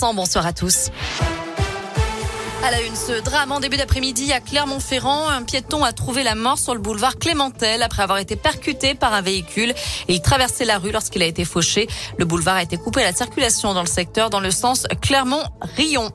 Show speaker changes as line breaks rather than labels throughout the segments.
Bonsoir à tous. À la une, ce drame en début d'après-midi à Clermont-Ferrand. Un piéton a trouvé la mort sur le boulevard Clémentel après avoir été percuté par un véhicule. Il traversait la rue lorsqu'il a été fauché. Le boulevard a été coupé à la circulation dans le secteur dans le sens Clermont-Rion.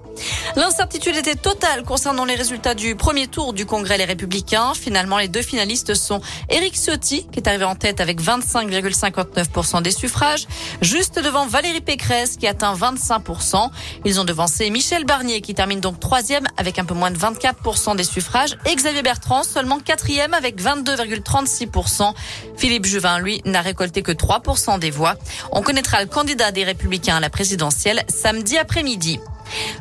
L'incertitude était totale concernant les résultats du premier tour du Congrès Les Républicains. Finalement, les deux finalistes sont Éric Ciotti, qui est arrivé en tête avec 25,59% des suffrages, juste devant Valérie Pécresse, qui atteint 25%. Ils ont devancé Michel Barnier, qui termine donc troisième avec un peu moins de 24% des suffrages et Xavier Bertrand seulement quatrième avec 22,36%. Philippe Juvin, lui, n'a récolté que 3% des voix. On connaîtra le candidat des Républicains à la présidentielle samedi après-midi.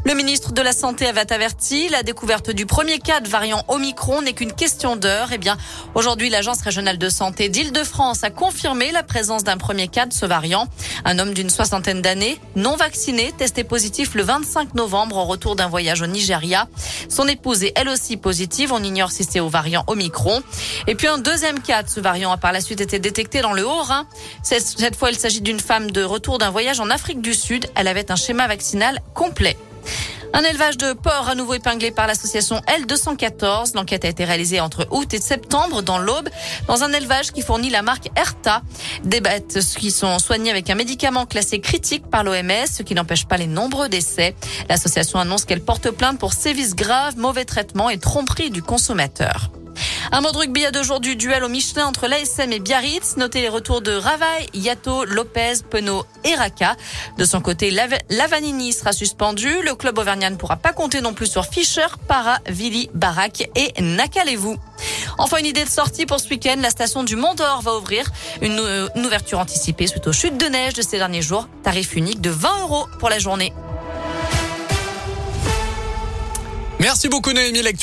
Le ministre de la Santé avait averti, la découverte du premier cas de variant Omicron n'est qu'une question d'heure. Eh bien, aujourd'hui, l'Agence régionale de santé d'Île-de-France a confirmé la présence d'un premier cas de ce variant. Un homme d'une soixantaine d'années, non vacciné, testé positif le 25 novembre au retour d'un voyage au Nigeria. Son épouse est elle aussi positive. On ignore si c'est au variant Omicron. Et puis un deuxième cas de ce variant a par la suite été détecté dans le Haut-Rhin. Cette fois, il s'agit d'une femme de retour d'un voyage en Afrique du Sud. Elle avait un schéma vaccinal complet. Un élevage de porcs à nouveau épinglé par l'association L214. L'enquête a été réalisée entre août et septembre dans l'Aube, dans un élevage qui fournit la marque Erta. Des bêtes qui sont soignées avec un médicament classé critique par l'OMS, ce qui n'empêche pas les nombreux décès. L'association annonce qu'elle porte plainte pour sévices graves, mauvais traitements et tromperie du consommateur. Un mot de rugby à deux jours du duel au Michelin entre l'ASM et Biarritz. Notez les retours de Ravaille, Yato, Lopez, Penaud et Raka. De son côté, Lavanini sera suspendu. Le club auvergnat ne pourra pas compter non plus sur Fischer, Para, Vili, Barak et Nakalevou. Enfin, une idée de sortie pour ce week-end. La station du Mont d'Or va ouvrir une, ouverture anticipée suite aux chutes de neige de ces derniers jours. Tarif unique de 20 euros pour la journée.
Merci beaucoup Noémie